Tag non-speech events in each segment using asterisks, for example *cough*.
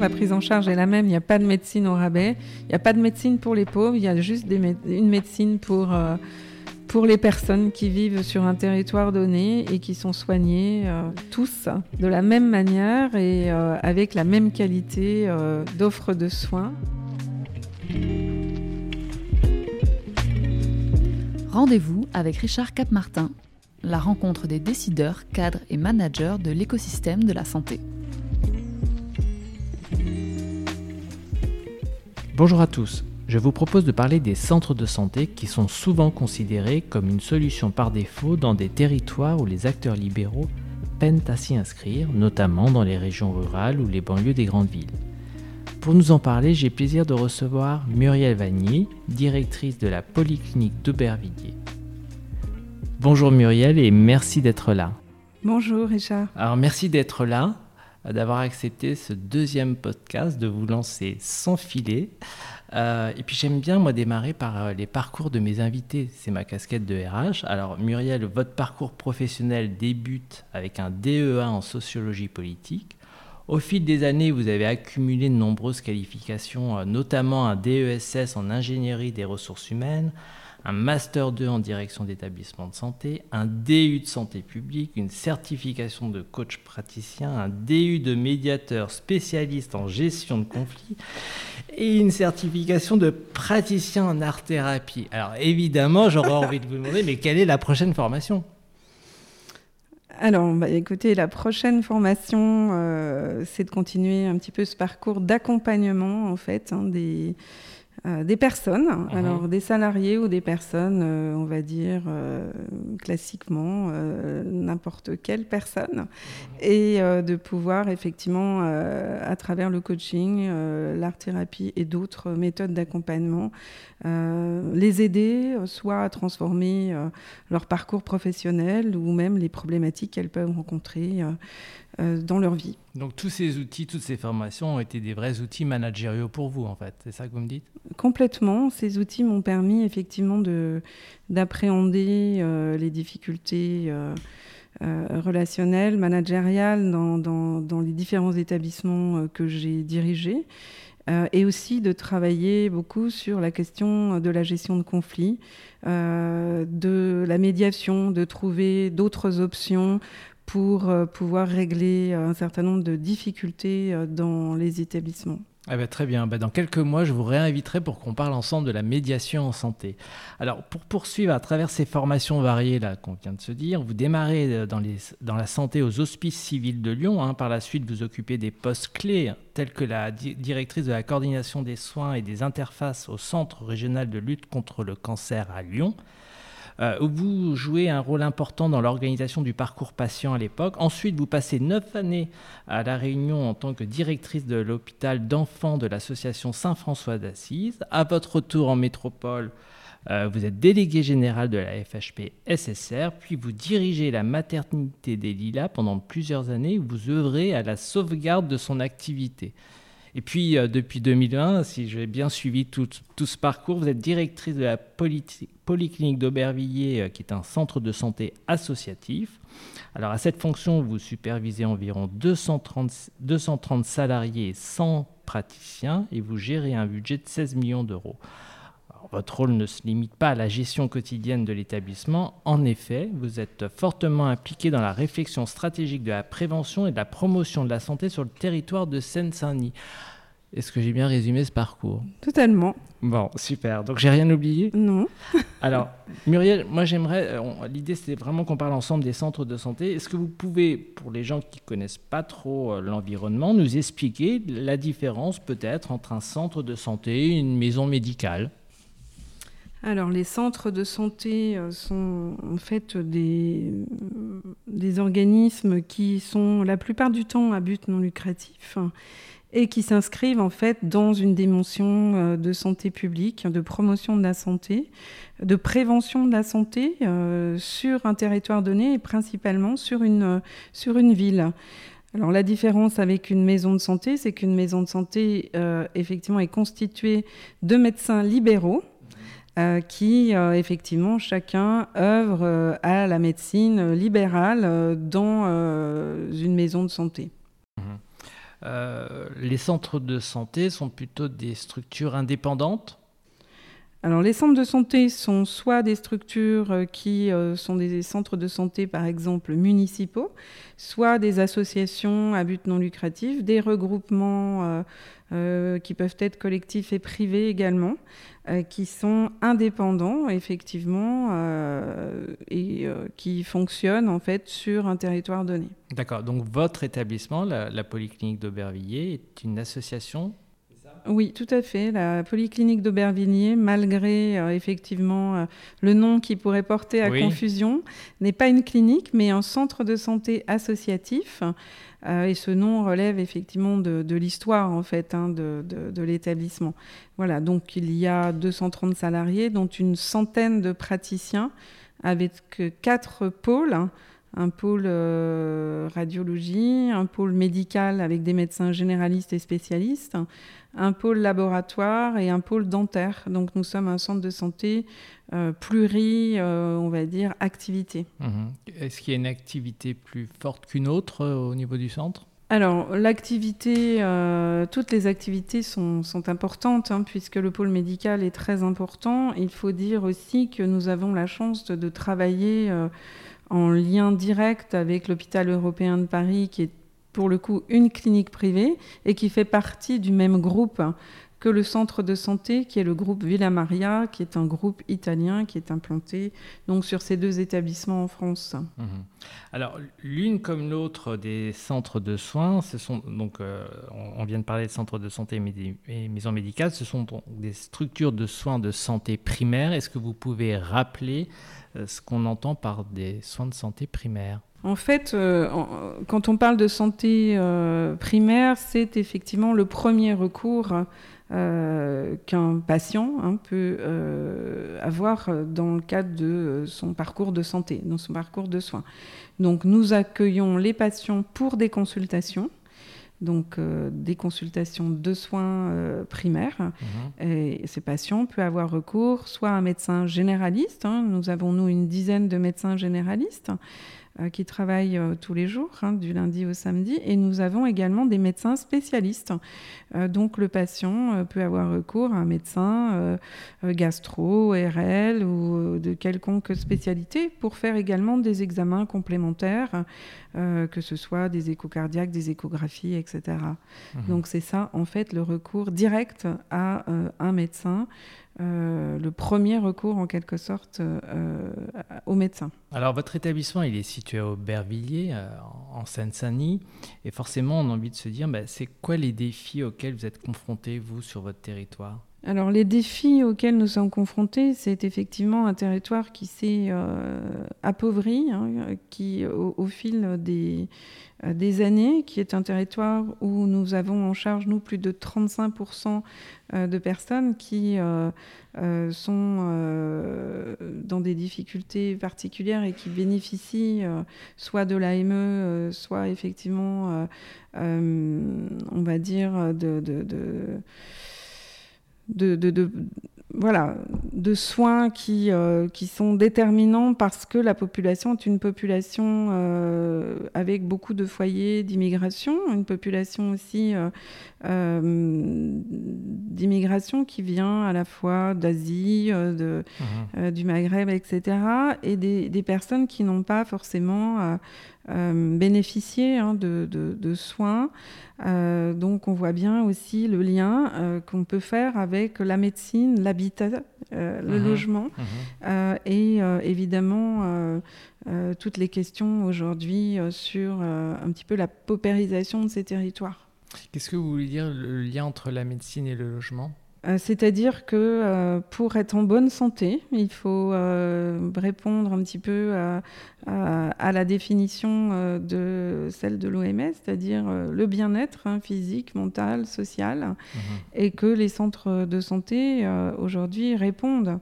La prise en charge est la même, il n'y a pas de médecine au rabais, il n'y a pas de médecine pour les pauvres, il y a juste une médecine pour, euh, pour les personnes qui vivent sur un territoire donné et qui sont soignées euh, tous de la même manière et euh, avec la même qualité d'offre de soins. Rendez-vous avec Richard Capmartin, la rencontre des décideurs, cadres et managers de l'écosystème de la santé. Bonjour à tous, je vous propose de parler des centres de santé qui sont souvent considérés comme une solution par défaut dans des territoires où les acteurs libéraux peinent à s'y inscrire, notamment dans les régions rurales ou les banlieues des grandes villes. Pour nous en parler, j'ai plaisir de recevoir Muriel Vanier, directrice de la Polyclinique d'Aubervilliers. Bonjour Muriel et merci d'être là. Bonjour Richard. Alors merci d'être là, d'avoir accepté ce deuxième podcast, de vous lancer sans filet. Euh, et puis j'aime bien moi démarrer par euh, les parcours de mes invités. C'est ma casquette de RH. Alors Muriel, votre parcours professionnel débute avec un DEA en sociologie politique. Au fil des années, vous avez accumulé de nombreuses qualifications, euh, notamment un DESS en ingénierie des ressources humaines, un Master 2 en direction d'établissement de santé, un DU de santé publique, une certification de coach praticien, un DU de médiateur spécialiste en gestion de conflits et une certification de praticien en art-thérapie. Alors évidemment, j'aurais envie de vous demander, mais quelle est la prochaine formation? Alors, bah, écoutez, la prochaine formation, euh, c'est de continuer un petit peu ce parcours d'accompagnement, en fait, hein, des, euh, des personnes, mhm. alors des salariés ou des personnes, euh, on va dire euh, classiquement n'importe quelle personne, et de pouvoir effectivement, à travers le coaching, l'art-thérapie et d'autres méthodes d'accompagnement, les aider soit à transformer leur parcours professionnel ou même les problématiques qu'elles peuvent rencontrer dans leur vie. Donc tous ces outils, toutes ces formations ont été des vrais outils managériaux pour vous, en fait. C'est ça que vous me dites? Complètement. Ces outils m'ont permis effectivement d'appréhender euh, les difficultés euh, relationnelles, managériales dans, dans, dans, les différents établissements que j'ai dirigés. et aussi de travailler beaucoup sur la question de la gestion de conflits, de la médiation, de trouver d'autres options pour euh, pouvoir régler euh, un certain nombre de difficultés euh, dans les établissements. Ah bah, très bien. Bah, dans quelques mois, je vous réinviterai pour qu'on parle ensemble de la médiation en santé. Alors, pour poursuivre à travers ces formations variées là qu'on vient de se dire, vous démarrez dans, la santé aux hospices civils de Lyon. Hein. Par la suite, vous occupez des postes clés tels que la directrice de la coordination des soins et des interfaces au Centre régional de lutte contre le cancer à Lyon vous jouez un rôle important dans l'organisation du parcours patient à l'époque. Ensuite, vous passez neuf années à La Réunion en tant que directrice de l'hôpital d'enfants de l'association Saint-François d'Assise. À votre retour en métropole, euh, vous êtes délégué général de la FHP SSR, puis vous dirigez la maternité des Lilas pendant plusieurs années où vous œuvrez à la sauvegarde de son activité. Et puis, euh, depuis 2001, si j'ai bien suivi tout, ce parcours, vous êtes directrice de la Polyclinique d'Aubervilliers, euh, qui est un centre de santé associatif. Alors, à cette fonction, vous supervisez environ 230, 230 salariés et 100 praticiens et vous gérez un budget de 16 millions d'euros. Votre rôle ne se limite pas à la gestion quotidienne de l'établissement. En effet, vous êtes fortement impliqué dans la réflexion stratégique de la prévention et de la promotion de la santé sur le territoire de Seine-Saint-Denis. Est-ce que j'ai bien résumé ce parcours? Totalement. Bon, super. Donc j'ai rien oublié? Non. *laughs* Alors, Muriel, moi j'aimerais, euh, l'idée c'était vraiment qu'on parle ensemble des centres de santé. Est-ce que vous pouvez, pour les gens qui connaissent pas trop euh, l'environnement, nous expliquer la différence peut-être entre un centre de santé et une maison médicale? Alors, les centres de santé euh, sont en fait des, organismes qui sont la plupart du temps à but non lucratif et qui s'inscrivent en fait dans une dimension euh, de santé publique, de promotion de la santé, de prévention de la santé euh, sur un territoire donné et principalement sur une, sur une ville. Alors la différence avec une maison de santé, c'est qu'une maison de santé effectivement est constituée de médecins libéraux euh, qui, euh, effectivement, chacun œuvre euh, à la médecine libérale dans une maison de santé. les centres de santé sont plutôt des structures indépendantes alors les centres de santé sont soit des structures euh, qui euh, sont des centres de santé par exemple municipaux, soit des associations à but non lucratif, des regroupements euh, qui peuvent être collectifs et privés également, qui sont indépendants effectivement et qui fonctionnent en fait sur un territoire donné. D'accord, donc votre établissement, la, la Polyclinique d'Aubervilliers, est une association oui, tout à fait. La polyclinique d'Aubervilliers, malgré euh, effectivement euh, le nom qui pourrait porter à confusion, n'est pas une clinique, mais un centre de santé associatif. Euh, et ce nom relève effectivement de, l'histoire en fait hein, de, de l'établissement. Voilà, donc il y a 230 salariés, dont une centaine de praticiens, avec quatre pôles un pôle radiologie, un pôle médical avec des médecins généralistes et spécialistes, un pôle laboratoire et un pôle dentaire. Donc nous sommes un centre de santé euh, pluri, euh, on va dire, activité. Mhm. Est-ce qu'il y a une activité plus forte qu'une autre euh, au niveau du centre? Alors, l'activité, toutes les activités sont, importantes, hein, puisque le pôle médical est très important. Il faut dire aussi que nous avons la chance de, de travailler en lien direct avec l'hôpital européen de Paris, qui est pour le coup une clinique privée et qui fait partie du même groupe que le centre de santé, qui est le groupe Villa Maria, qui est un groupe italien qui est implanté donc sur ces deux établissements en France. Mhm. Alors l'une comme l'autre des centres de soins, ce sont donc euh, on vient de parler de centres de santé et maisons médicales, ce sont donc des structures de soins de santé primaire. Est-ce que vous pouvez rappeler euh, ce qu'on entend par des soins de santé primaires? En fait, euh, quand on parle de santé euh, primaire, c'est effectivement le premier recours euh, qu'un patient hein, peut avoir dans le cadre de son parcours de santé, dans son parcours de soins. Donc nous accueillons les patients pour des consultations donc des consultations de soins primaires. Mhm. Et ces patients peuvent avoir recours soit à un médecin généraliste, hein. nous avons nous une dizaine de médecins généralistes, euh, qui travaillent euh, tous les jours, hein, du lundi au samedi. Et nous avons également des médecins spécialistes. Euh, donc le patient peut avoir recours à un médecin gastro, RL ou de quelconque spécialité pour faire également des examens complémentaires, que ce soit des échocardiaques, des échographies, etc. Mmh. Donc c'est ça, en fait, le recours direct à un médecin euh, le premier recours en quelque sorte euh, aux médecins. Alors votre établissement, il est situé à Aubervilliers, euh, en Seine-Saint-Denis, et forcément on a envie de se dire, bah, c'est quoi les défis auxquels vous êtes confrontés, vous, sur votre territoire? Alors les défis auxquels nous sommes confrontés, c'est effectivement un territoire qui s'est appauvri, hein, qui au, fil des, des, années, qui est un territoire où nous avons en charge, nous, plus de 35% euh, de personnes qui euh, euh, sont dans des difficultés particulières et qui bénéficient soit de l'AME, soit effectivement, on va dire, de, de, de, de voilà, de soins qui, euh, qui sont déterminants parce que la population est une population euh, avec beaucoup de foyers d'immigration, une population aussi euh, d'immigration qui vient à la fois d'Asie, de, mmh. du Maghreb, etc., et des, des personnes qui n'ont pas forcément euh, bénéficier hein, de, de, soins. Euh, donc on voit bien aussi le lien euh, qu'on peut faire avec la médecine, l'habitat, le mhm. logement mhm. et évidemment toutes les questions aujourd'hui sur un petit peu la paupérisation de ces territoires. Qu'est-ce que vous voulez dire le lien entre la médecine et le logement? C'est-à-dire que euh, pour être en bonne santé, il faut euh, répondre un petit peu à, la définition de celle de l'OMS, c'est-à-dire le bien-être hein, physique, mental, social, mhm. et que les centres de santé aujourd'hui répondent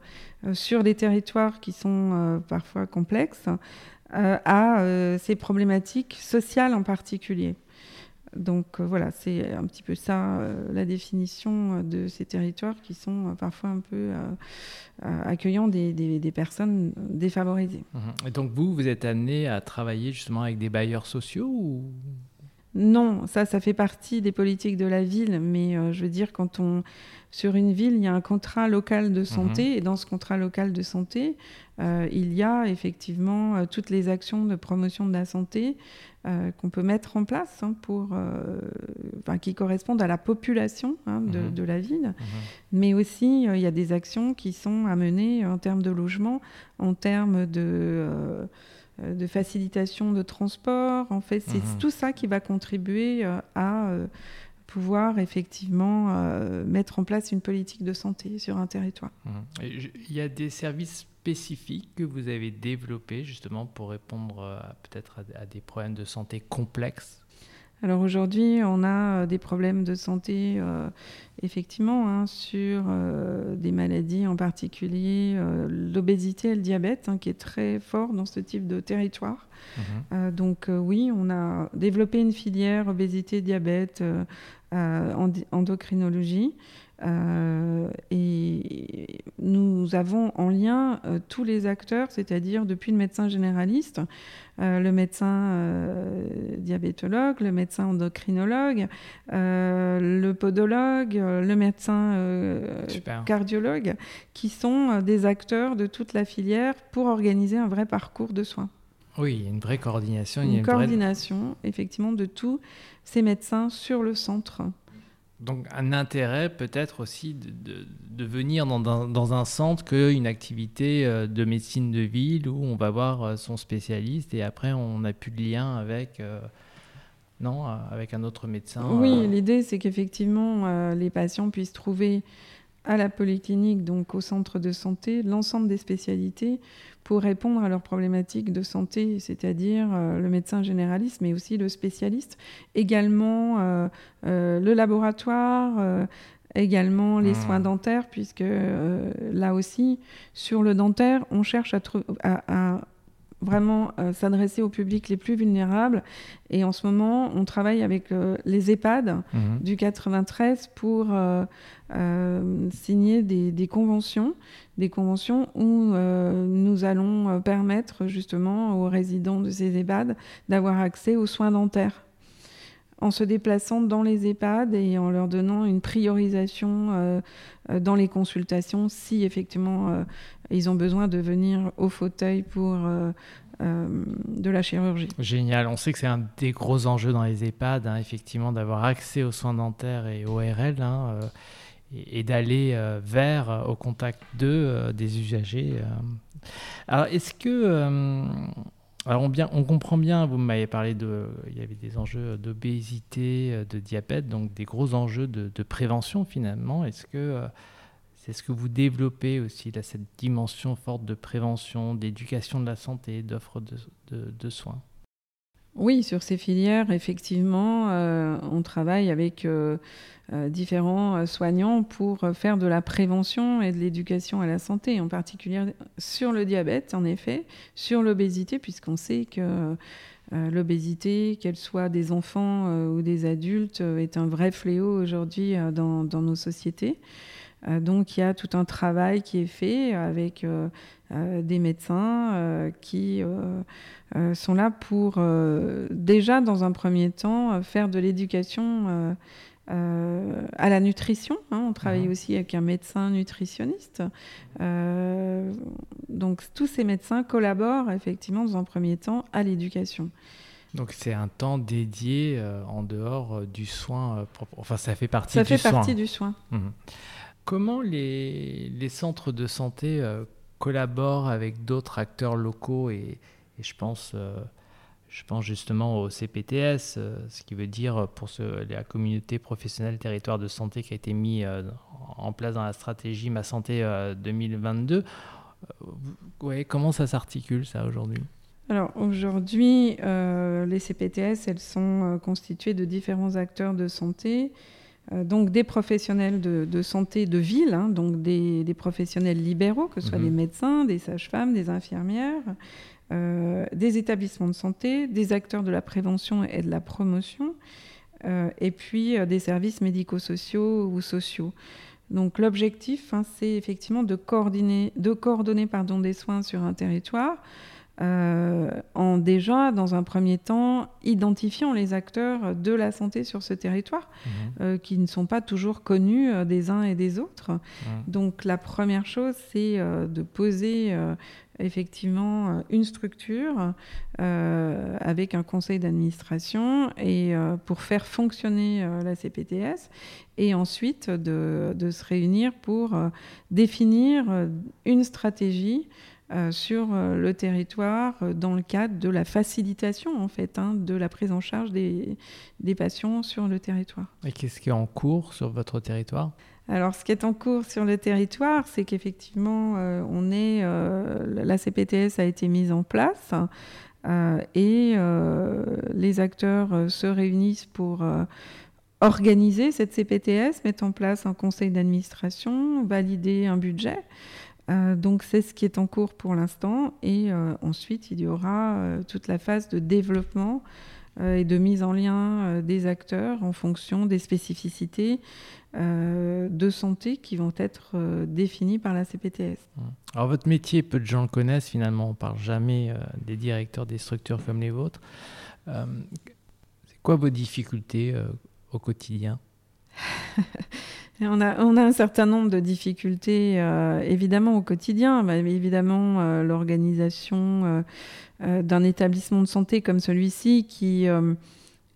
sur des territoires qui sont parfois complexes à ces problématiques sociales en particulier. Donc euh, voilà, c'est un petit peu ça euh, la définition euh, de ces territoires qui sont parfois un peu accueillants des, personnes défavorisées. Mhm. Et donc vous, vous êtes amené à travailler justement avec des bailleurs sociaux ou Non, ça, ça fait partie des politiques de la ville, mais euh, je veux dire, quand on. Sur une ville, il y a un contrat local de santé, mhm. et dans ce contrat local de santé, euh, il y a effectivement euh, toutes les actions de promotion de la santé qu'on peut mettre en place hein, pour, qui correspondent à la population hein, mhm. de, la ville. Mhm. Mais aussi, il y a des actions qui sont à mener en termes de logement, en termes de de facilitation de transport. En fait, c'est mhm. tout ça qui va contribuer euh, à euh, pouvoir effectivement mettre en place une politique de santé sur un territoire. Mhm. Il y a des services spécifiques que vous avez développés justement pour répondre peut-être à, des problèmes de santé complexes? Alors aujourd'hui, on a des problèmes de santé effectivement, hein, sur euh, des maladies en particulier, euh, l'obésité et le diabète, hein, qui est très fort dans ce type de territoire. Mhm. Euh, donc oui, on a développé une filière obésité-diabète en endocrinologie. Euh, et nous avons en lien euh, tous les acteurs, c'est-à-dire depuis le médecin généraliste, euh, le médecin diabétologue, le médecin endocrinologue, le podologue, le médecin cardiologue, qui sont des acteurs de toute la filière pour organiser un vrai parcours de soins. Oui, il y a une vraie coordination. Une, coordination, effectivement, de tous ces médecins sur le centre. Donc un intérêt peut-être aussi de, venir dans, un centre qu'une activité euh, de médecine de ville où on va voir euh, son spécialiste et après on n'a plus de lien avec, euh, non, avec un autre médecin. Oui, l'idée c'est qu'effectivement les patients puissent trouver à la polyclinique, donc au centre de santé, l'ensemble des spécialités pour répondre à leurs problématiques de santé, c'est-à-dire euh, le médecin généraliste, mais aussi le spécialiste, également euh, euh, le laboratoire, également les mmh. soins dentaires, puisque là aussi, sur le dentaire, on cherche à, à vraiment euh, s'adresser au public les plus vulnérables. Et en ce moment, on travaille avec euh, les EHPAD mhm. du 93 pour euh, signer des, conventions, des conventions où nous allons permettre justement aux résidents de ces EHPAD d'avoir accès aux soins dentaires en se déplaçant dans les EHPAD et en leur donnant une priorisation dans les consultations si effectivement ils ont besoin de venir au fauteuil pour euh, euh, de la chirurgie. Génial. On sait que c'est un des gros enjeux dans les EHPAD, hein, effectivement, d'avoir accès aux soins dentaires et aux RL. Hein, euh, et, d'aller vers, au contact d'eux, des usagers. Alors, est-ce que. alors, on, bien, on comprend bien, vous m'avez parlé de. Il y avait des enjeux d'obésité, de diabète, donc des gros enjeux de prévention finalement. Est-ce que est-ce que vous développez aussi cette dimension forte de prévention, d'éducation de la santé, d'offre de, soins Oui, sur ces filières, effectivement, euh, on travaille avec euh, euh, différents soignants pour faire de la prévention et de l'éducation à la santé, en particulier sur le diabète, en effet, sur l'obésité, puisqu'on sait que l'obésité, qu'elle soit des enfants ou des adultes, est un vrai fléau aujourd'hui dans, nos sociétés. Euh, donc il y a tout un travail qui est fait avec euh, euh, des médecins qui sont là pour déjà dans un premier temps faire de l'éducation à la nutrition. Hein. On travaille mhm. aussi avec un médecin nutritionniste. donc tous ces médecins collaborent effectivement dans un premier temps à l'éducation. Donc c'est un temps dédié en dehors du soin. Enfin, ça fait partie du soin. Ça fait partie du soin. Comment les, centres de santé euh, collaborent avec d'autres acteurs locaux et, je, pense, euh, je pense justement au CPTS, euh, ce qui veut dire pour la communauté professionnelle territoire de santé qui a été mis en place dans la stratégie Ma Santé 2022. Ouais, comment ça s'articule ça aujourd'hui? Alors aujourd'hui, les CPTS, elles sont constituées de différents acteurs de santé donc des professionnels de, santé de ville, hein, donc des, professionnels libéraux, que ce soit des mhm. médecins, des sages-femmes, des infirmières, euh, des établissements de santé, des acteurs de la prévention et de la promotion, euh, et puis des services médico-sociaux ou sociaux. Donc l'objectif, hein, c'est effectivement de coordonner, de coordonner pardon, des soins sur un territoire en déjà, dans un premier temps, identifiant les acteurs de la santé sur ce territoire, mmh. qui ne sont pas toujours connus des uns et des autres. Mmh. Donc la première chose, c'est de poser effectivement euh, une structure euh, avec un conseil d'administration et euh, pour faire fonctionner la CPTS et ensuite de, se réunir pour définir une stratégie sur le territoire dans le cadre de la facilitation en fait hein, de la prise en charge des, des patients sur le territoire. Et qu'est-ce qui est en cours sur votre territoire? Alors, ce qui est en cours sur le territoire, c'est qu'effectivement, euh, on est, euh, la CPTS a été mise en place euh, et les acteurs se réunissent pour organiser cette CPTS, mettre en place un conseil d'administration, valider un budget. Donc c'est ce qui est en cours pour l'instant et ensuite il y aura toute la phase de développement et de mise en lien des acteurs en fonction des spécificités euh, de santé qui vont être euh, définis par la CPTS. Mmh. Alors votre métier, peu de gens le connaissent finalement, on ne parle jamais euh, des directeurs des structures comme les vôtres. c'est quoi vos difficultés au quotidien? *laughs* on, a, on a, un certain nombre de difficultés évidemment au quotidien, bah, évidemment l'organisation d'un établissement de santé comme celui-ci qui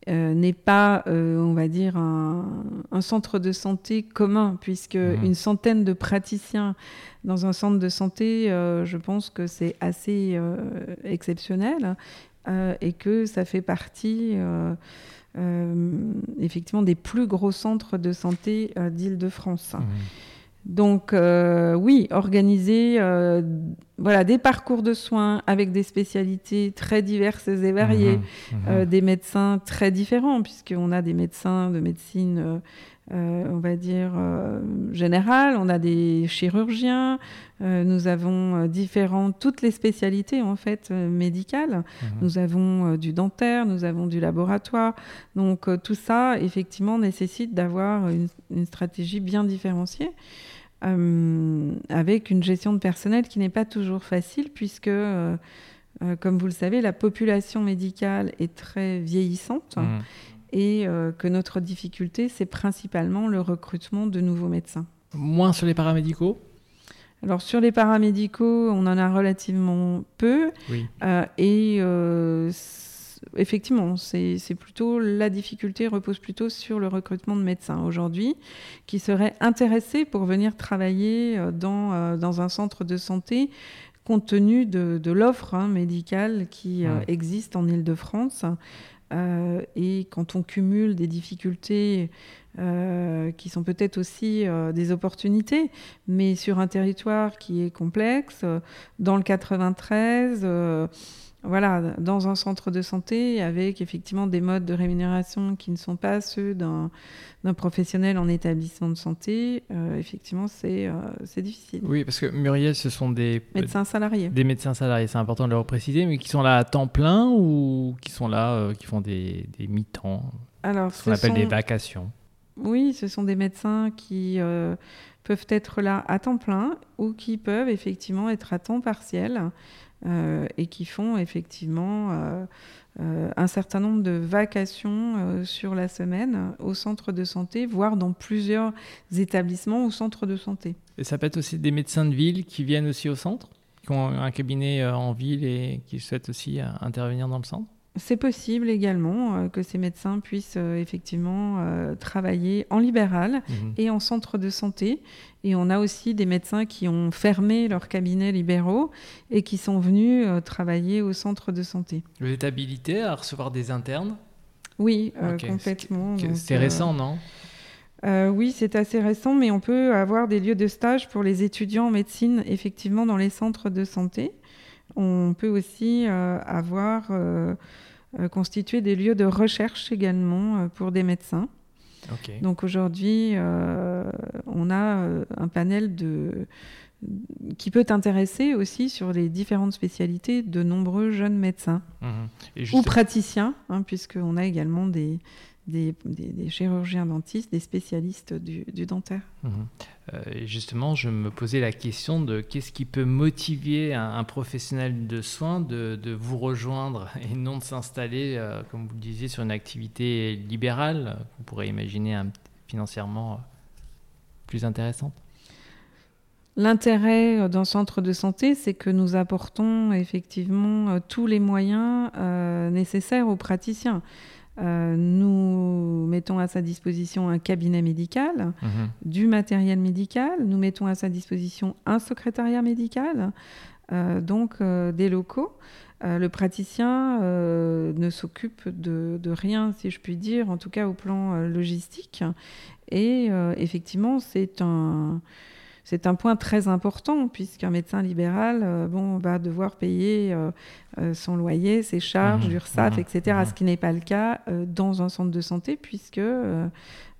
euh, n'est pas, euh, on va dire, un, centre de santé commun, puisque mmh. une centaine de praticiens dans un centre de santé, euh, je pense que c'est assez exceptionnel et que ça fait partie effectivement des plus gros centres de santé d'Île-de-France. Mmh. Donc euh, oui, organiser euh, voilà, des parcours de soins avec des spécialités très diverses et variées, mmh, mmh. Euh, des médecins très différents, puisqu'on a des médecins de médecine, on va dire, générale, on a des chirurgiens, nous avons différents, toutes les spécialités en fait médicales. Mmh. Nous avons du dentaire, nous avons du laboratoire. Donc tout ça, effectivement, nécessite d'avoir une stratégie bien différenciée. Euh, avec une gestion de personnel qui n'est pas toujours facile puisque, euh, euh, comme vous le savez, la population médicale est très vieillissante mmh. Et que notre difficulté, c'est principalement le recrutement de nouveaux médecins. Moins sur les paramédicaux? Alors sur les paramédicaux, on en a relativement peu. Oui. et effectivement, c'est plutôt la difficulté repose plutôt sur le recrutement de médecins aujourd'hui, qui seraient intéressés pour venir travailler euh, dans, euh, dans un centre de santé compte tenu de, de l'offre hein, médicale qui euh, existe en Ile-de-France. Et quand on cumule des difficultés qui sont peut-être aussi des opportunités, mais sur un territoire qui est complexe, dans le 93, voilà, dans un centre de santé avec effectivement des modes de rémunération qui ne sont pas ceux d'un professionnel en établissement de santé, euh, effectivement, euh, c'est difficile. Oui, parce que Muriel, ce sont des médecins salariés. Des médecins salariés, c'est important de le préciser, mais qui sont là à temps plein ou qui sont là, euh, qui font des, des mi-temps Alors, ce qu'on appelle des vacations. Oui, ce sont des médecins qui peuvent être là à temps plein ou qui peuvent effectivement être à temps partiel. Euh, et qui font effectivement euh, euh, un certain nombre de vacations sur la semaine au centre de santé, voire dans plusieurs établissements ou centres de santé. Et ça peut être aussi des médecins de ville qui viennent aussi au centre, qui ont un cabinet en ville et qui souhaitent aussi intervenir dans le centre? C'est possible également euh, que ces médecins puissent euh, effectivement euh, travailler en libéral mhm. et en centre de santé. Et on a aussi des médecins qui ont fermé leurs cabinets libéraux et qui sont venus travailler au centre de santé. Vous êtes habilité à recevoir des internes? Oui, complètement. C'est récent, non? oui, c'est assez récent, mais on peut avoir des lieux de stage pour les étudiants en médecine, effectivement, dans les centres de santé. On peut aussi avoir euh, constituer des lieux de recherche également euh, pour des médecins. Donc aujourd'hui, euh, on a un panel de, qui peut intéresser aussi sur les différentes spécialités de nombreux jeunes médecins mmh. ou praticiens, hein, puisqu'on a également des, des, chirurgiens dentistes, des spécialistes du, dentaire. Mhm. Euh, justement, je me posais la question de qu'est-ce qui peut motiver un, professionnel de soins de, vous rejoindre *laughs* et non de s'installer, euh, comme vous le disiez, sur une activité libérale, qu'on pourrait imaginer financièrement plus intéressante? L'intérêt d'un centre de santé, c'est que nous apportons effectivement tous les moyens nécessaires aux praticiens. Euh, nous mettons à sa disposition un cabinet médical, mhm. du matériel médical, nous mettons à sa disposition un secrétariat médical, euh, donc euh, des locaux. le praticien ne s'occupe de, de, rien, si je puis dire, en tout cas au plan logistique. Et effectivement, c'est un c'est un point très important puisqu'un médecin libéral euh, bon, va devoir payer euh, euh, son loyer, ses charges, mmh, l'URSSAF, mmh, etc. Mmh. Ce qui n'est pas le cas dans un centre de santé puisque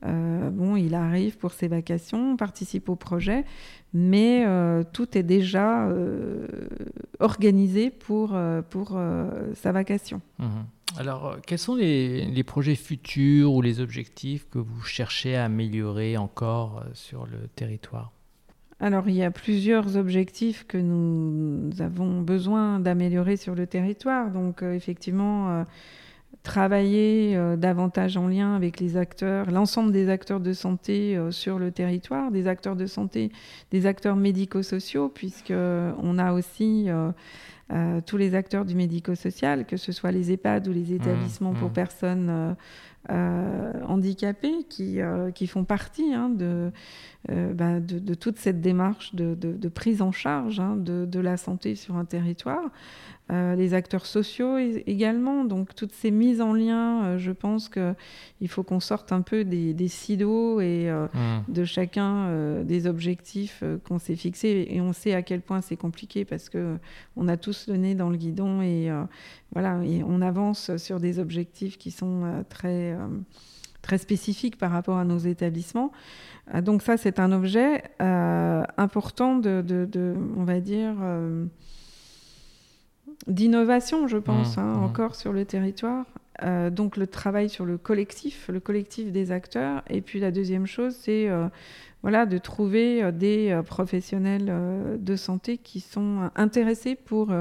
bon, il arrive pour ses vacations, participe au projet, mais tout est déjà organisé pour, pour sa vacation. Alors, quels sont les, les, projets futurs ou les objectifs que vous cherchez à améliorer encore sur le territoire? Alors, il y a plusieurs objectifs que nous avons besoin d'améliorer sur le territoire. Donc, euh, effectivement, euh, travailler euh, davantage en lien avec les acteurs, l'ensemble des acteurs de santé sur le territoire, des acteurs de santé, des acteurs médico-sociaux, puisqu'on a aussi tous les acteurs du médico-social, que ce soit les EHPAD ou les mmh, établissements pour mmh. personnes euh, qui, euh, qui font partie hein, de, euh, bah, de, de, toute cette démarche de, de prise en charge hein, de, la santé sur un territoire. Euh, les acteurs sociaux également. Donc toutes ces mises en lien, euh, je pense qu'il faut qu'on sorte un peu des, des silos et euh, mmh. de chacun des objectifs qu'on s'est fixés. Et on sait à quel point c'est compliqué parce que on a tous le nez dans le guidon et voilà, et on avance sur des objectifs qui sont très très spécifiques par rapport à nos établissements. donc ça, c'est un objet important de, de, de, on va dire, d'innovation, je pense, mmh, hein, mmh. encore sur le territoire. Euh, donc le travail sur le collectif, le collectif des acteurs. Et puis la deuxième chose, c'est euh, voilà, de trouver euh, des professionnels de santé qui sont intéressés pour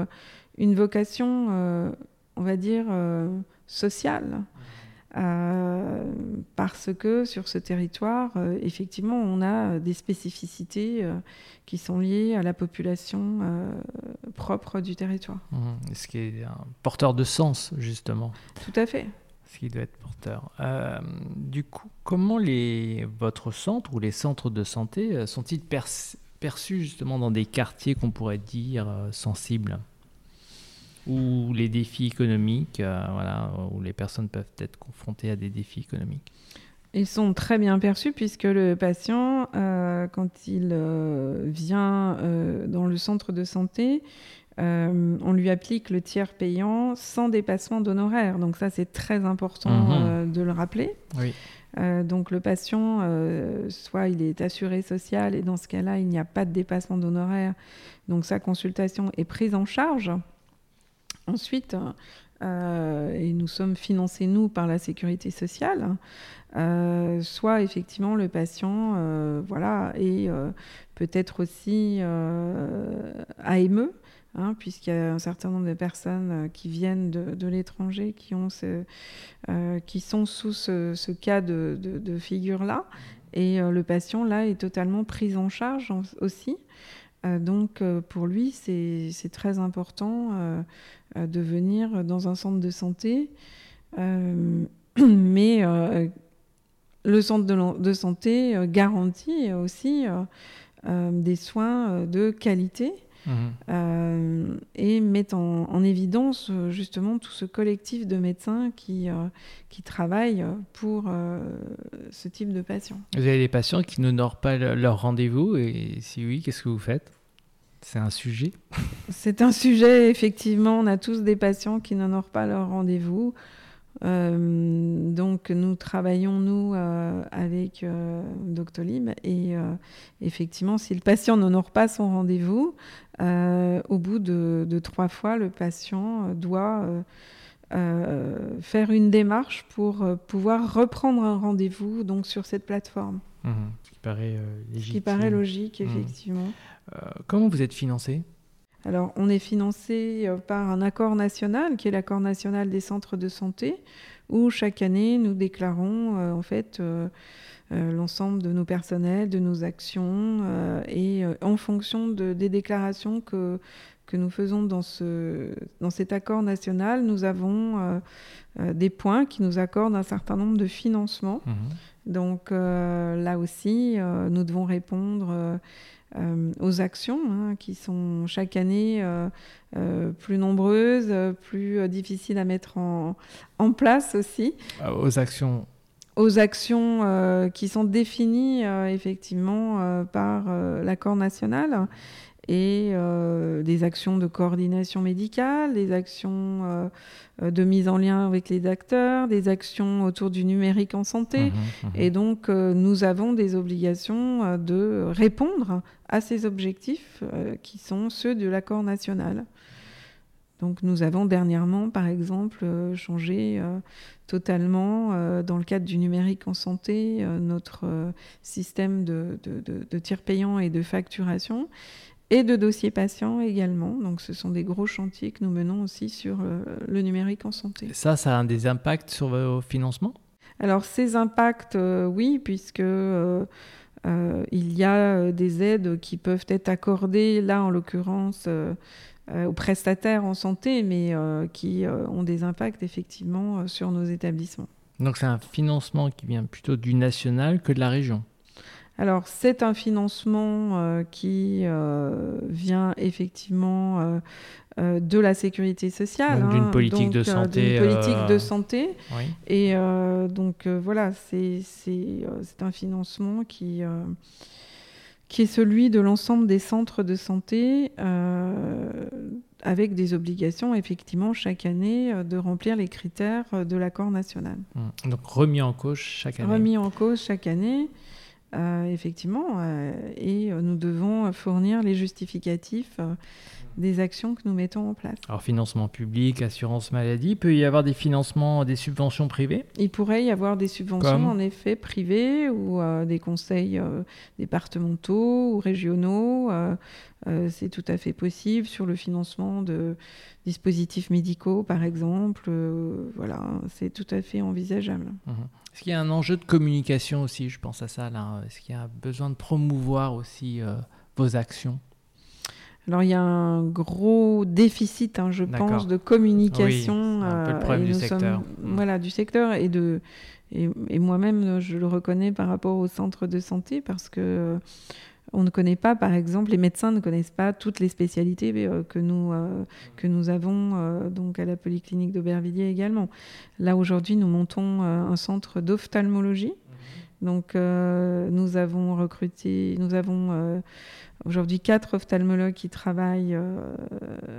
une vocation, on va dire, sociale. Euh, parce que sur ce territoire, euh, effectivement, on a des spécificités euh, qui sont liées à la population propre du territoire. Mmh. Ce qui est un porteur de sens, justement. Tout à fait. Ce qui doit être porteur. du coup, comment les, votre centre ou les centres de santé sont-ils perçus justement dans des quartiers qu'on pourrait dire sensibles? Ou les défis économiques, euh, voilà, où les personnes peuvent être confrontées à des défis économiques Ils sont très bien perçus puisque le patient, euh, quand il euh, vient dans le centre de santé, on lui applique le tiers payant sans dépassement d'honoraires. Donc ça, c'est très important mhm. de le rappeler. Oui. donc le patient, soit il est assuré social et dans ce cas-là, il n'y a pas de dépassement d'honoraires. Donc sa consultation est prise en charge. Ensuite, euh, et nous sommes financés, nous, par la sécurité sociale, euh, soit effectivement le patient euh, voilà, et peut-être aussi AME, hein, puisqu'il y a un certain nombre de personnes qui viennent de, l'étranger qui, qui sont sous ce, cas de figure-là. Et le patient, là, est totalement pris en charge aussi. Euh, donc euh, pour lui, c'est très important euh, de venir dans un centre de santé. *clears throat* mais le centre de, santé garantit aussi des soins de qualité. Mmh. et met en, évidence justement tout ce collectif de médecins qui, qui travaillent pour ce type de patients. Vous avez des patients qui n'honorent pas leur rendez-vous et si oui, qu'est-ce que vous faites? C'est un sujet? C'est un sujet, effectivement. On a tous des patients qui n'honorent pas leur rendez-vous. Euh, donc nous travaillons, nous, euh, avec euh, Doctolib. Et effectivement, si le patient n'honore pas son rendez-vous, au bout de, trois fois, le patient doit faire une démarche pour pouvoir reprendre un rendez-vous donc sur cette plateforme. Mmh. qui paraît qui paraît logique, mmh. effectivement. comment vous êtes financé? Alors, on est financé par un accord national, qui est l'accord national des centres de santé, où chaque année, nous déclarons en fait euh, l'ensemble de nos personnels, de nos actions, euh, et euh, en fonction des déclarations que, que nous faisons dans, ce, dans cet accord national, nous avons des points qui nous accordent un certain nombre de financements. Mhm. Donc là aussi, nous devons répondre aux actions hein, qui sont chaque année plus nombreuses, plus difficiles à mettre en, en place aussi. Aux actions aux actions euh, qui sont définies euh, effectivement euh, par l'accord national et des actions de coordination médicale, des actions de mise en lien avec les acteurs, des actions autour du numérique en santé. Mmh mmh et donc, nous avons des obligations de répondre à ces objectifs qui sont ceux de l'accord national. Donc nous avons dernièrement, par exemple, euh, changé euh, totalement, euh, dans le cadre du numérique en santé, notre système de, de, tiers payants et de facturation et de dossiers patients également. Donc ce sont des gros chantiers que nous menons aussi sur le numérique en santé. ça, ça a des impacts sur vos financements? Alors ces impacts, oui, puisque... il y a des aides qui peuvent être accordées, là en l'occurrence euh, aux prestataires en santé, mais euh, qui euh, ont des impacts effectivement sur nos établissements. Donc c'est un financement qui vient plutôt du national que de la région? Alors c'est un financement qui vient effectivement de la sécurité sociale. d'une hein, politique de santé. D'une politique de santé. Et donc voilà, c'est un financement qui qui est celui de l'ensemble des centres de santé, euh, avec des obligations, effectivement, chaque année, euh, de remplir les critères euh, de l'accord national. Mmh. Donc remis en cause chaque année. Remis en cause chaque année, effectivement, et nous devons fournir les justificatifs des actions que nous mettons en place. Alors financement public, assurance maladie, il peut y avoir des financements, des subventions privées? Il pourrait y avoir des subventions en effet privées ou euh, des conseils euh, départementaux ou régionaux. Euh, c'est tout à fait possible sur le financement de dispositifs médicaux par exemple. voilà, c'est tout à fait envisageable. Mhm. Est-ce qu'il y a un enjeu de communication aussi? Je pense à ça là. Est-ce qu'il y a besoin de promouvoir aussi vos actions? Alors il y a un gros déficit, hein, je pense, de communication. Oui, un peu le problème du secteur. Mm. Voilà, du secteur et de et, moi-même, je le reconnais par rapport au centre de santé parce que euh, on ne connaît pas, par exemple, les médecins ne connaissent pas toutes les spécialités euh, que nous, euh, que nous avons donc à la polyclinique d'Aubervilliers également. Là, aujourd'hui, nous montons un centre d'ophtalmologie. Mhm. Donc, nous avons recruté, nous avons aujourd'hui quatre ophtalmologues qui travaillent euh,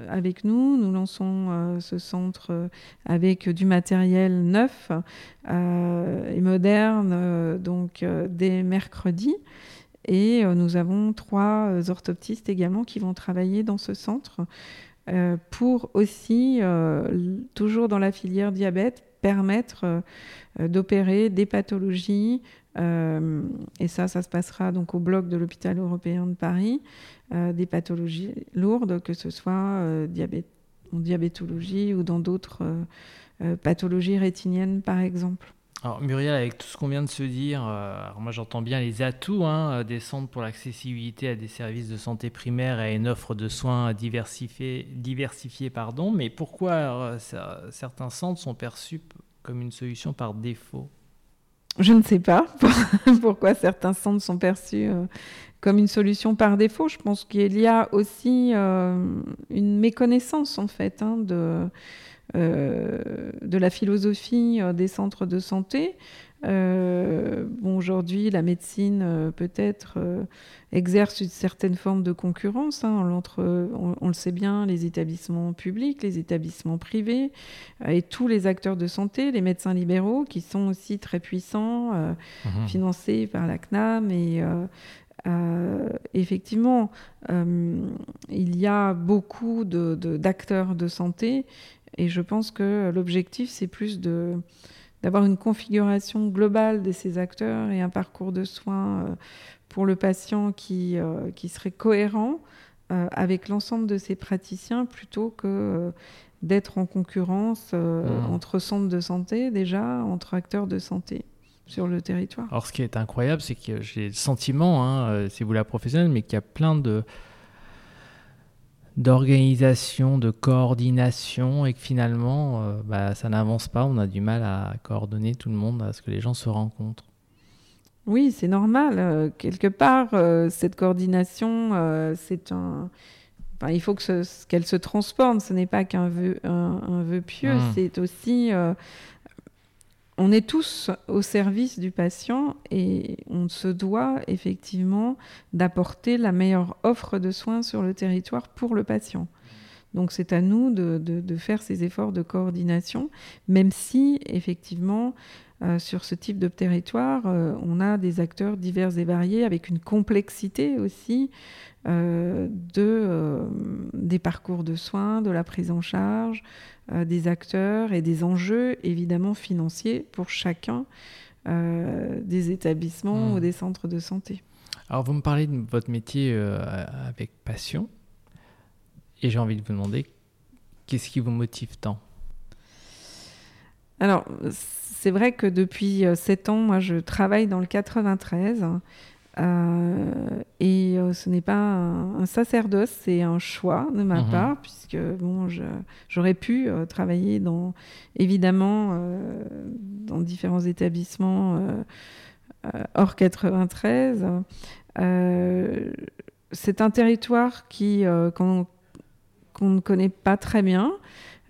avec nous. Nous lançons euh, ce centre euh, avec du matériel neuf et moderne, donc dès mercredi. Et nous avons trois orthoptistes également qui vont travailler dans ce centre pour aussi, toujours dans la filière diabète, permettre d'opérer des pathologies euh, et ça, ça se passera donc au bloc de l'hôpital européen de Paris, euh, des pathologies lourdes, que ce soit euh, en diabétologie ou dans d'autres pathologies rétiniennes, par exemple. Alors Muriel, avec tout ce qu'on vient de se dire, moi j'entends bien les atouts hein, des centres pour l'accessibilité à des services de santé primaire et à une offre de soins diversifiée, pardon, mais pourquoi certains centres sont perçus comme une solution par défaut? Je ne sais pas *laughs* pourquoi certains centres sont perçus euh, comme une solution par défaut. Je pense qu'il y a aussi euh, une méconnaissance en fait hein, de, euh, de la philosophie des centres de santé. Euh, bon, aujourd'hui, la médecine euh, peut-être euh, exerce une certaine forme de concurrence hein, entre, on, le sait bien, les établissements publics, les établissements privés et tous les acteurs de santé, les médecins libéraux qui sont aussi très puissants, mmh. financés par la CNAM et effectivement, il y a beaucoup d'acteurs de, de, santé Et je pense que l'objectif, c'est plus de d'avoir une configuration globale de ces acteurs et un parcours de soins pour le patient qui, qui serait cohérent avec l'ensemble de ces praticiens plutôt que d'être en concurrence mmh. entre centres de santé déjà, entre acteurs de santé sur le territoire. Alors, ce qui est incroyable, c'est que j'ai le sentiment, hein, euh, si vous la professionnelle, mais qu'il y a plein de d'organisation, de coordination, et que finalement, euh, bah, ça n'avance pas. On a du mal à coordonner tout le monde, à ce que les gens se rencontrent. Oui, c'est normal. Euh, quelque part, cette coordination, c'est un. il faut qu'elle se transforme. Ce n'est pas qu'un vœu, un, vœu pieux, mmh. c'est aussi on est tous au service du patient et on se doit effectivement d'apporter la meilleure offre de soins sur le territoire pour le patient. Donc c'est à nous de, faire ces efforts de coordination, même si effectivement euh, sur ce type de territoire, euh, on a des acteurs divers et variés avec une complexité aussi euh, de, des parcours de soins, de la prise en charge, des acteurs et des enjeux évidemment financiers pour chacun des établissements hmm. ou des centres de santé. Alors vous me parlez de votre métier avec passion et j'ai envie de vous demander qu'est-ce qui vous motive tant? Alors c'est vrai que depuis 7 ans, moi je travaille dans le 93 euh, et euh, ce n'est pas un, sacerdoce, c'est un choix de ma mhm. part, puisque bon, j'aurais pu euh, travailler dans, évidemment dans différents établissements hors 93. c'est un territoire qui qu'on ne connaît pas très bien.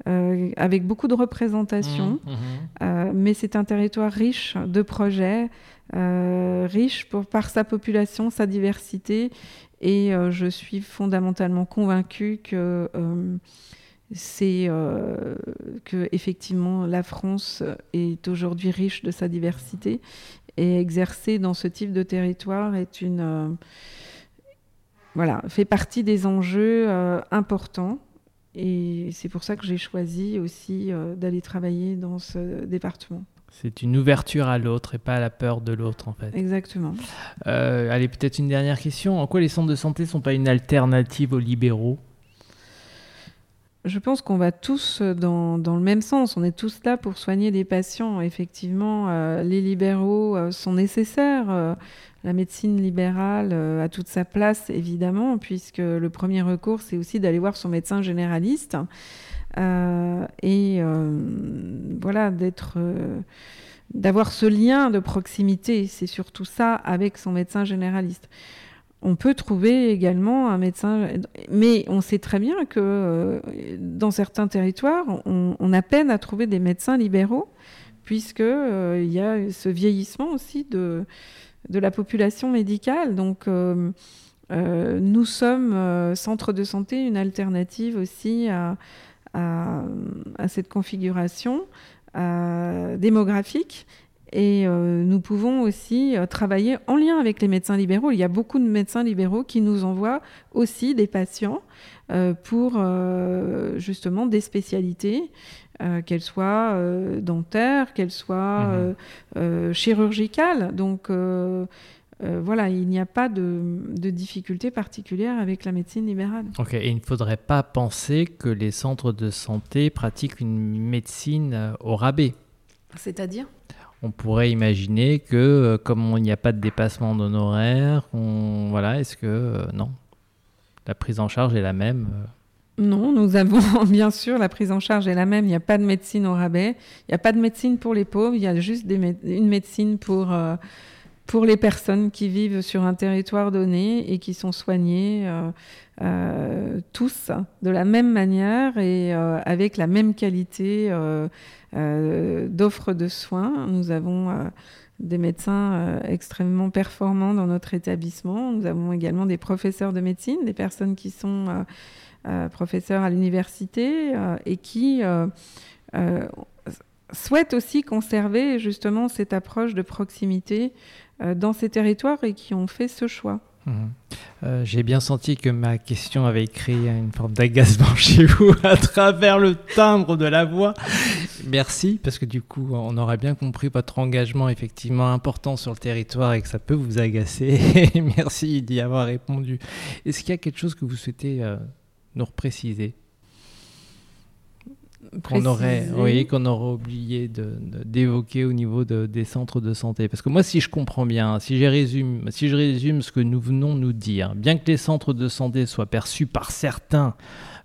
Avec beaucoup de représentation, mhm, mhm. mais c'est un territoire riche de projets, euh, riche pour, par sa population, sa diversité. Et euh, je suis fondamentalement convaincue que euh, c'est que effectivement la France est aujourd'hui riche de sa diversité et exercer dans ce type de territoire est une voilà fait partie des enjeux importants et c'est pour ça que j'ai choisi aussi d'aller travailler dans ce département. C'est une ouverture à l'autre et pas à la peur de l'autre, en fait. Exactement. Euh, allez, peut-être une dernière question. En quoi les centres de santé ne sont pas une alternative aux libéraux? Je pense qu'on va tous dans, dans, le même sens. On est tous là pour soigner des patients. Effectivement, euh, les libéraux euh, sont nécessaires. la médecine libérale a toute sa place, évidemment, puisque le premier recours, c'est aussi d'aller voir son médecin généraliste. Euh, et euh, voilà, d'être euh, d'avoir ce lien de proximité, c'est surtout ça avec son médecin généraliste. On peut trouver également un médecin, mais on sait très bien que dans certains territoires, on, a peine à trouver des médecins libéraux, puisque il y a ce vieillissement aussi de, la population médicale. Donc, nous sommes centre de santé, une alternative aussi à, cette configuration euh, démographique. Et euh, nous pouvons aussi euh, travailler en lien avec les médecins libéraux. Il y a beaucoup de médecins libéraux qui nous envoient aussi des patients pour justement des spécialités, qu'elles soient dentaires, qu'elles soient mmh chirurgicales. Donc euh, voilà, il n'y a pas de, de, difficulté particulière avec la médecine libérale. Ok, et il ne faudrait pas penser que les centres de santé pratiquent une médecine euh, au rabais? C'est-à-dire? On pourrait imaginer que, euh, comme il n'y a pas de dépassement d'honoraires, voilà, est-ce que non, la prise en charge est la même Non, nous avons *laughs* bien sûr la prise en charge est la même. Il n'y a pas de médecine au rabais. Il n'y a pas de médecine pour les pauvres. Il y a juste une médecine pour pour les personnes qui vivent sur un territoire donné et qui sont soignées euh, euh, tous de la même manière et euh, avec la même qualité d'offre de soins. Nous avons des médecins extrêmement performants dans notre établissement. Nous avons également des professeurs de médecine, des personnes qui sont professeurs à l'université et qui souhaitent aussi conserver justement cette approche de proximité dans ces territoires et qui ont fait ce choix. Mhm. Euh, j'ai bien senti que ma question avait créé une forme d'agacement *laughs* chez vous à travers le timbre de la voix. Merci, parce que du coup, on aurait bien compris votre engagement effectivement important sur le territoire et que ça peut vous agacer. *laughs* Merci d'y avoir répondu. Est-ce qu'il y a quelque chose que vous souhaitez euh, nous repréciser? Qu'on aurait, oui, qu'on aurait oublié d'évoquer au niveau des centres de santé. Parce que moi, si je comprends bien, si je résume, si je résume ce que nous venons nous dire, bien que les centres de santé soient perçus par certains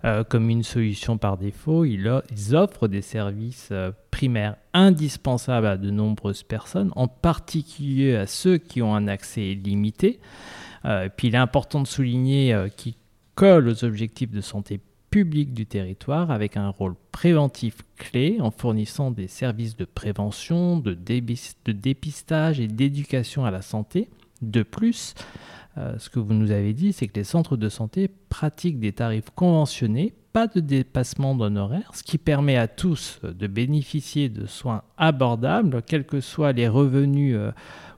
euh, comme une solution par défaut, ils, offrent des services euh, primaires indispensables à de nombreuses personnes, en particulier à ceux qui ont un accès limité. Euh, puis il est important de souligner qu'ils collent aux objectifs de santé public du territoire avec un rôle préventif clé en fournissant des services de prévention, de, dépistage et d'éducation à la santé. De plus, euh, ce que vous nous avez dit, c'est que les centres de santé pratiquent des tarifs conventionnés, pas de dépassement d'honoraires, ce qui permet à tous de bénéficier de soins abordables, quels que soient les revenus. Euh,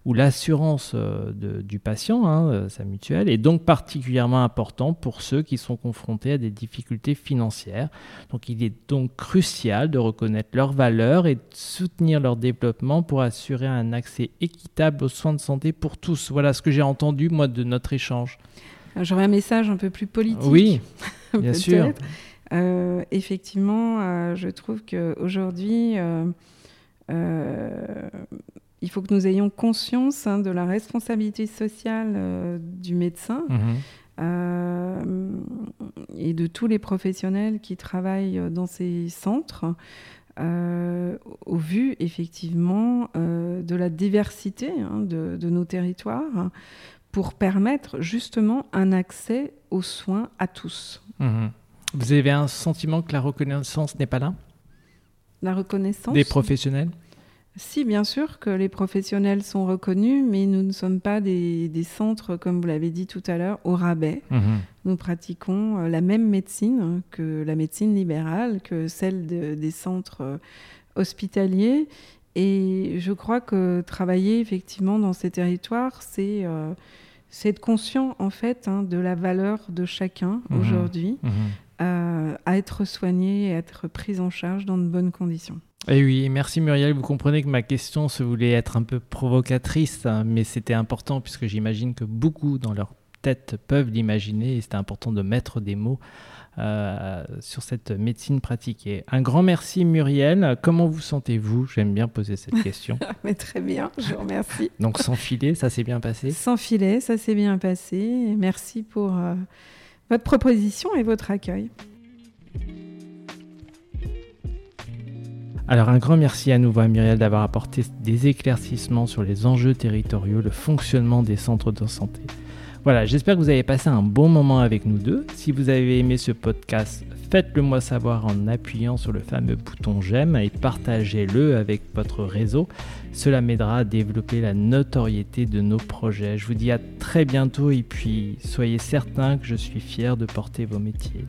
où l'assurance euh, du patient, hein, euh, sa mutuelle, est donc particulièrement important pour ceux qui sont confrontés à des difficultés financières. Donc il est donc crucial de reconnaître leurs valeurs et de soutenir leur développement pour assurer un accès équitable aux soins de santé pour tous. Voilà ce que j'ai entendu moi de notre échange. J'aurais un message un peu plus politique. Oui, *laughs* bien sûr. Euh, effectivement, je trouve qu'aujourd'hui, il faut que nous ayons conscience hein, de la responsabilité sociale euh, du médecin mhm. euh, et de tous les professionnels qui travaillent dans ces centres. Euh, au vu effectivement de la diversité hein, de, nos territoires pour permettre justement un accès aux soins à tous. Mhm. Vous avez un sentiment que la reconnaissance n'est pas là? La reconnaissance? Des professionnels? Si, bien sûr que les professionnels sont reconnus, mais nous ne sommes pas des, centres, comme vous l'avez dit tout à l'heure, au rabais. Mhm. Nous pratiquons euh, la même médecine que la médecine libérale, que celle des centres euh, hospitaliers. Et je crois que travailler effectivement dans ces territoires, c'est euh, être conscient en fait hein, de la valeur de chacun mhm. aujourd'hui, mhm. à être soigné et à être pris en charge dans de bonnes conditions. Et eh oui, merci Muriel. Vous comprenez que ma question se voulait être un peu provocatrice, hein, mais c'était important puisque j'imagine que beaucoup dans leur tête peuvent l'imaginer et c'était important de mettre des mots euh, sur cette médecine pratiquée. Un grand merci Muriel. Comment vous sentez-vous? J'aime bien poser cette *laughs* question. mais très bien, je vous remercie. Donc sans filet, ça s'est bien passé? Sans filet, ça s'est bien passé. Merci pour euh, votre proposition et votre accueil. Alors un grand merci à nouveau à Muriel d'avoir apporté des éclaircissements sur les enjeux territoriaux, le fonctionnement des centres de santé. Voilà, j'espère que vous avez passé un bon moment avec nous deux. Si vous avez aimé ce podcast, faites-le moi savoir en appuyant sur le fameux bouton j'aime et partagez-le avec votre réseau. Cela m'aidera à développer la notoriété de nos projets. Je vous dis à très bientôt et puis soyez certains que je suis fier de porter vos métiers.